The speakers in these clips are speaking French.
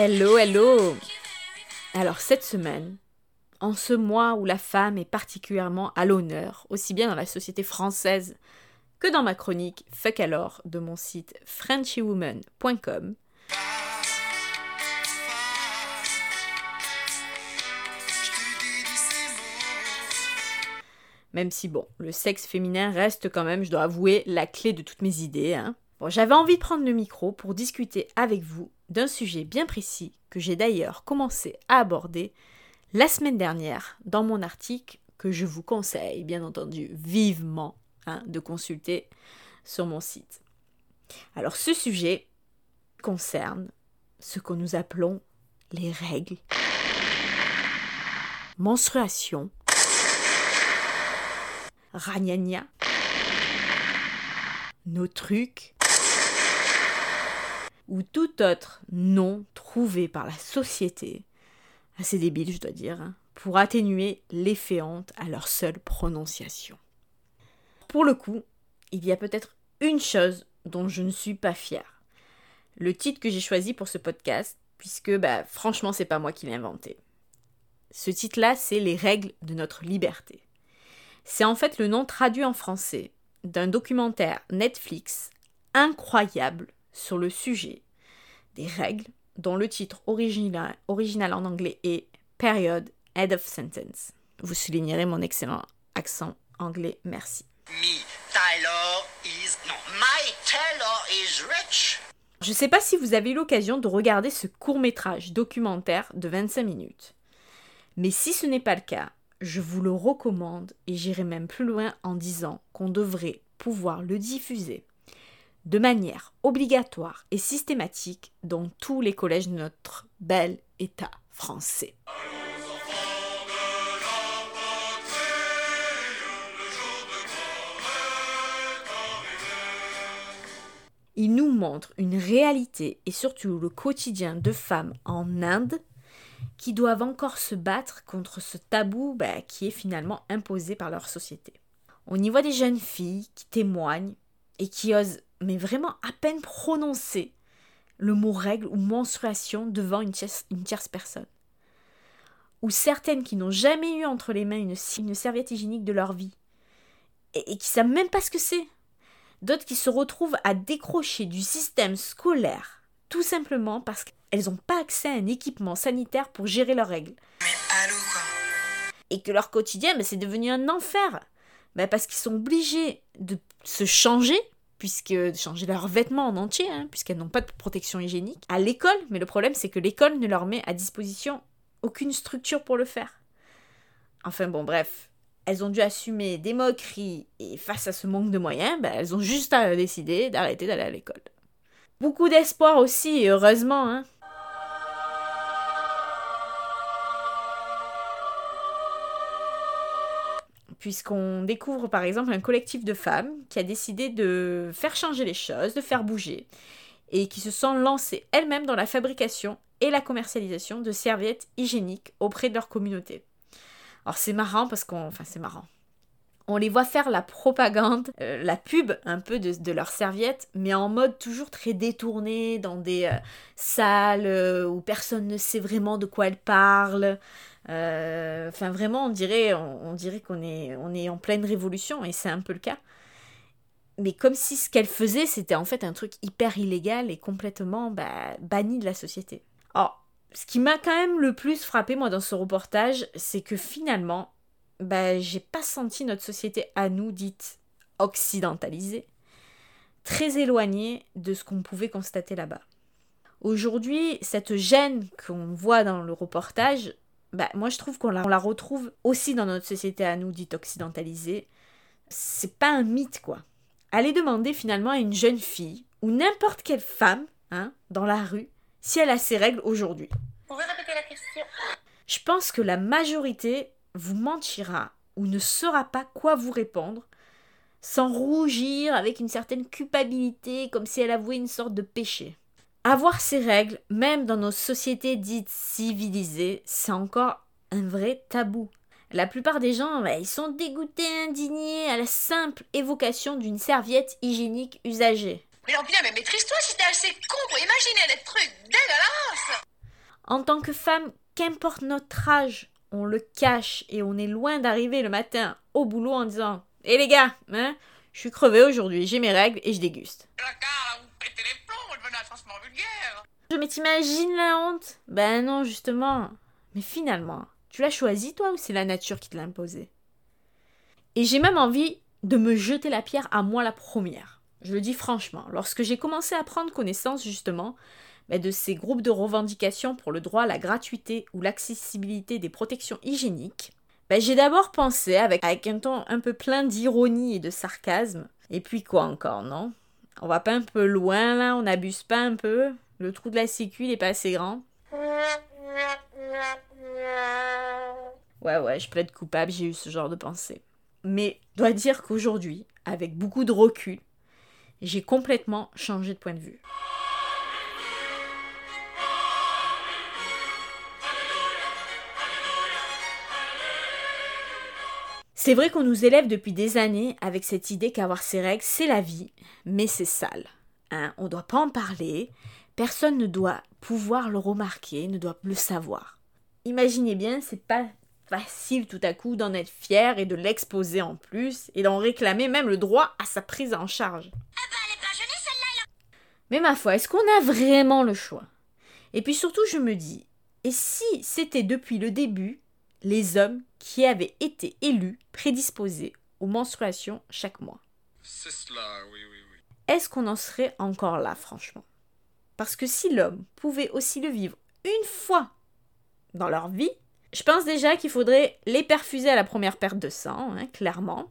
Hello, hello Alors cette semaine, en ce mois où la femme est particulièrement à l'honneur, aussi bien dans la société française que dans ma chronique Fuck alors de mon site frenchywoman.com, Même si, bon, le sexe féminin reste quand même, je dois avouer, la clé de toutes mes idées. Hein. Bon, j'avais envie de prendre le micro pour discuter avec vous d'un sujet bien précis que j'ai d'ailleurs commencé à aborder la semaine dernière dans mon article que je vous conseille, bien entendu, vivement hein, de consulter sur mon site. Alors ce sujet concerne ce que nous appelons les règles, menstruation. Ragnagna, nos trucs, ou tout autre nom trouvé par la société, assez débile je dois dire, hein, pour atténuer l'effet honte à leur seule prononciation. Pour le coup, il y a peut-être une chose dont je ne suis pas fière. Le titre que j'ai choisi pour ce podcast, puisque bah, franchement c'est pas moi qui l'ai inventé. Ce titre-là, c'est Les règles de notre liberté. C'est en fait le nom traduit en français d'un documentaire Netflix incroyable sur le sujet des règles dont le titre original, original en anglais est Period Head of Sentence. Vous soulignerez mon excellent accent anglais, merci. is... my Taylor is rich. Je ne sais pas si vous avez eu l'occasion de regarder ce court métrage documentaire de 25 minutes. Mais si ce n'est pas le cas, je vous le recommande et j'irai même plus loin en disant qu'on devrait pouvoir le diffuser de manière obligatoire et systématique dans tous les collèges de notre bel État français. Il nous montre une réalité et surtout le quotidien de femmes en Inde qui doivent encore se battre contre ce tabou bah, qui est finalement imposé par leur société. On y voit des jeunes filles qui témoignent et qui osent, mais vraiment à peine prononcer le mot règle ou menstruation devant une tierce, personne. Ou certaines qui n'ont jamais eu entre les mains une, serviette hygiénique de leur vie et, qui savent même pas ce que c'est. D'autres qui se retrouvent à décrocher du système scolaire tout simplement parce qu'elles n'ont pas accès à un équipement sanitaire pour gérer leurs règles. Et que leur quotidien, c'est devenu un enfer. Bah, parce qu'ils sont obligés de se changer, puisque changer leurs vêtements en entier, hein, puisqu'elles n'ont pas de protection hygiénique, à l'école. Mais le problème, c'est que l'école ne leur met à disposition aucune structure pour le faire. Enfin bon, bref, elles ont dû assumer des moqueries et face à ce manque de moyens, bah, elles ont juste à d'arrêter d'aller à l'école. Beaucoup d'espoir aussi, heureusement. Hein. Puisqu'on découvre par exemple un collectif de femmes qui a décidé de faire changer les choses, de faire bouger, et qui se sont lancées elles-mêmes dans la fabrication et la commercialisation de serviettes hygiéniques auprès de leur communauté. Alors c'est marrant parce qu'on... Enfin c'est marrant on les voit faire la propagande, euh, la pub un peu de, leurs serviettes, mais en mode toujours très détourné, dans des euh, salles euh, où personne ne sait vraiment de quoi elles parlent. Enfin, vraiment, on dirait, on, dirait qu'on est, on est en pleine révolution, et c'est un peu le cas. Mais comme si ce qu'elles faisaient, c'était en fait un truc hyper illégal et complètement bah, banni de la société. Alors, ce qui m'a quand même le plus frappé, moi, dans ce reportage, c'est que finalement, bah, j'ai pas senti notre société à nous, dite occidentalisée, très éloignée de ce qu'on pouvait constater là-bas. Aujourd'hui, cette gêne qu'on voit dans le reportage, bah, moi je trouve qu'on la, la, retrouve aussi dans notre société à nous, dite occidentalisée. C'est pas un mythe, quoi. Allez demander finalement à une jeune fille, ou n'importe quelle femme, hein, dans la rue, si elle a ses règles aujourd'hui. Pouvez répéter la question? Je pense que la majorité vous mentira ou ne saura pas quoi vous répondre, sans rougir avec une certaine culpabilité, comme si elle avouait une sorte de péché. Avoir ces règles, même dans nos sociétés dites civilisées, c'est encore un vrai tabou. La plupart des gens, bah, ils sont dégoûtés, indignés à la simple évocation d'une serviette hygiénique usagée. Mais non, putain, mais maîtrise-toi si t'es assez con pour imaginer des trucs dégueulasses En tant que femme, qu'importe notre âge, on le cache et on est loin d'arriver le matin au boulot en disant Hé les gars, hein, je suis crevée aujourd'hui, j'ai mes règles et je déguste. Je mais t'imagines la honte? Ben non, justement. Mais finalement, tu l'as choisi toi ou c'est la nature qui te l'a imposé? Et j'ai même envie de me jeter la pierre à moi la première. Je le dis franchement, lorsque j'ai commencé à prendre connaissance justement ben, de ces groupes de revendication pour le droit à la gratuité ou l'accessibilité des protections hygiéniques, ben, j'ai d'abord pensé, avec, avec un ton un peu plein d'ironie et de sarcasme, et puis quoi encore, non? On va pas un peu loin là, on n'abuse pas un peu Le trou de la sécu, il est pas assez grand Ouais, ouais, je plaide coupable, j'ai eu ce genre de pensée. Mais je dois dire qu'aujourd'hui, avec beaucoup de recul, j'ai complètement changé de point de vue. C'est vrai qu'on nous élève depuis des années avec cette idée qu'avoir ses règles, c'est la vie, mais c'est sale. Hein On ne doit pas en parler, personne ne doit pouvoir le remarquer, ne doit le savoir. Imaginez bien, c'est pas facile tout à coup d'en être fier et de l'exposer en plus et d'en réclamer même le droit à sa prise en charge. Mais ma foi, est-ce qu'on a vraiment le choix? Et puis surtout, je me dis, et si c'était depuis le début les hommes qui avaient été élus prédisposés aux menstruations chaque mois. C'est cela, oui, oui, oui. Est-ce qu'on en serait encore là, franchement? Parce que si l'homme pouvait aussi le vivre une fois dans leur vie, je pense déjà qu'il faudrait les perfuser à la première perte de sang, hein, clairement.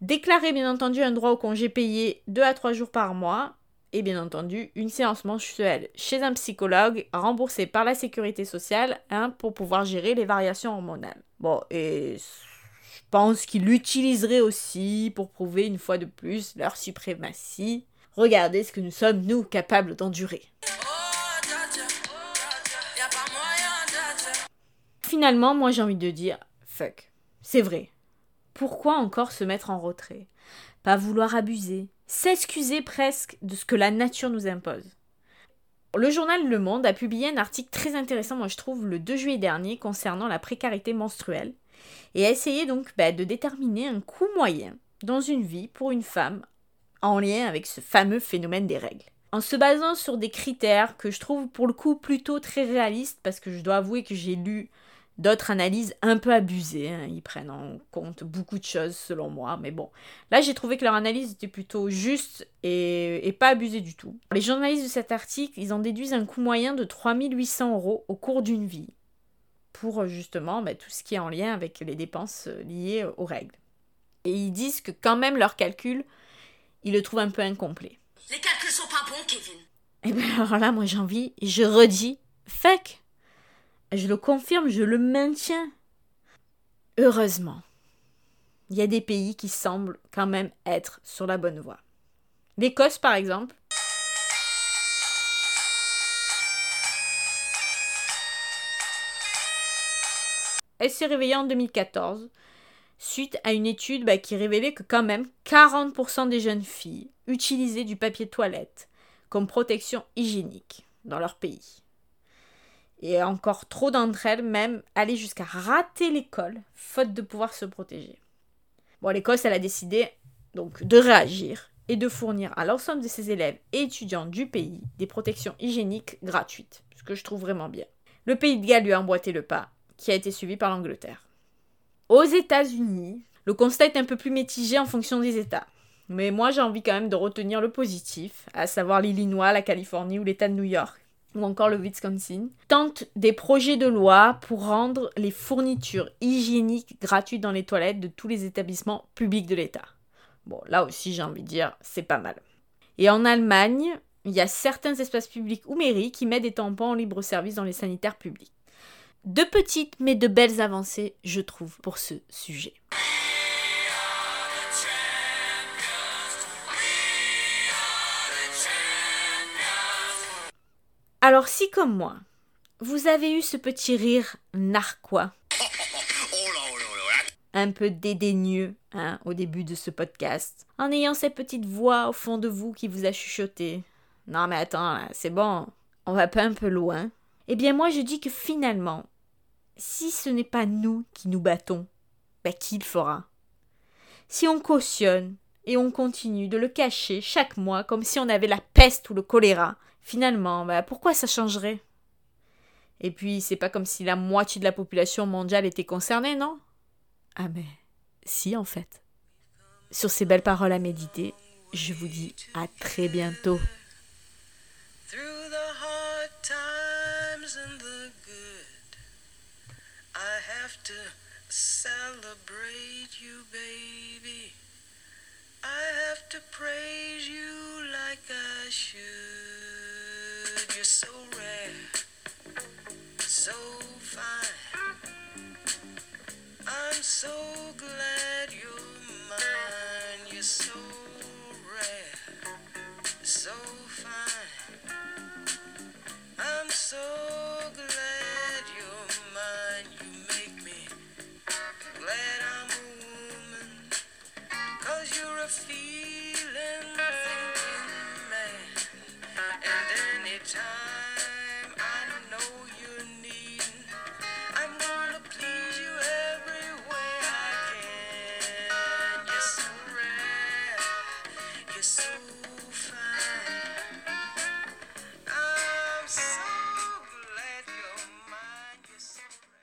Déclarer bien entendu un droit au congé payé 2 à 3 jours par mois et bien entendu une séance mensuelle chez un psychologue remboursée par la sécurité sociale hein, pour pouvoir gérer les variations hormonales. Bon, et je pense qu'ils l'utiliseraient aussi pour prouver une fois de plus leur suprématie. Regardez ce que nous sommes, nous, capables d'endurer. Finalement, moi j'ai envie de dire, fuck, c'est vrai. Pourquoi encore se mettre en retrait? Pas vouloir abuser, s'excuser presque de ce que la nature nous impose. Le journal Le Monde a publié un article très intéressant, moi je trouve, le 2 juillet dernier concernant la précarité menstruelle et a essayé donc bah, de déterminer un coût moyen dans une vie pour une femme en lien avec ce fameux phénomène des règles. En se basant sur des critères que je trouve pour le coup plutôt très réalistes parce que je dois avouer que j'ai lu D'autres analyses un peu abusées, hein. ils prennent en compte beaucoup de choses selon moi, mais bon. Là j'ai trouvé que leur analyse était plutôt juste et, pas abusée du tout. Les journalistes de cet article, ils en déduisent un coût moyen de 3800 euros au cours d'une vie, pour justement bah, tout ce qui est en lien avec les dépenses liées aux règles. Et ils disent que quand même leur calcul, ils le trouvent un peu incomplet. Les calculs sont pas bons, Kevin. Et eh bien alors là, moi j'ai envie, et je redis, fuck je le confirme, je le maintiens. Heureusement, il y a des pays qui semblent quand même être sur la bonne voie. L'Écosse, par exemple. Elle s'est réveillée en 2014 suite à une étude bah, qui révélait que quand même 40% des jeunes filles utilisaient du papier toilette comme protection hygiénique dans leur pays. Et encore trop d'entre elles même allaient jusqu'à rater l'école, faute de pouvoir se protéger. Bon, l'Écosse, elle a décidé donc de réagir et de fournir à l'ensemble de ses élèves et étudiants du pays des protections hygiéniques gratuites, ce que je trouve vraiment bien. Le pays de Galles lui a emboîté le pas, qui a été suivi par l'Angleterre. Aux États-Unis, le constat est un peu plus mitigé en fonction des États. Mais moi, j'ai envie quand même de retenir le positif, à savoir l'Illinois, la Californie ou l'État de New York, ou encore le Wisconsin, tentent des projets de loi pour rendre les fournitures hygiéniques gratuites dans les toilettes de tous les établissements publics de l'État. Bon, là aussi, j'ai envie de dire, c'est pas mal. Et en Allemagne, il y a certains espaces publics ou mairies qui mettent des tampons en libre service dans les sanitaires publics. De petites mais de belles avancées, je trouve, pour ce sujet. Alors si comme moi, vous avez eu ce petit rire narquois, un peu dédaigneux hein, au début de ce podcast, en ayant cette petite voix au fond de vous qui vous a chuchoté. Non mais attends, c'est bon, on va pas un peu loin. Eh bien moi je dis que finalement, si ce n'est pas nous qui nous battons, bah qui le fera? Si on cautionne et on continue de le cacher chaque mois comme si on avait la peste ou le choléra, finalement, bah pourquoi ça changerait? Et puis c'est pas comme si la moitié de la population mondiale était concernée, non? Ah mais si en fait. Sur ces belles paroles à méditer, je vous dis à très bientôt. celebrate you, baby. I have to praise you like I should. You're so rare, so fine. I'm so glad you're mine. You're so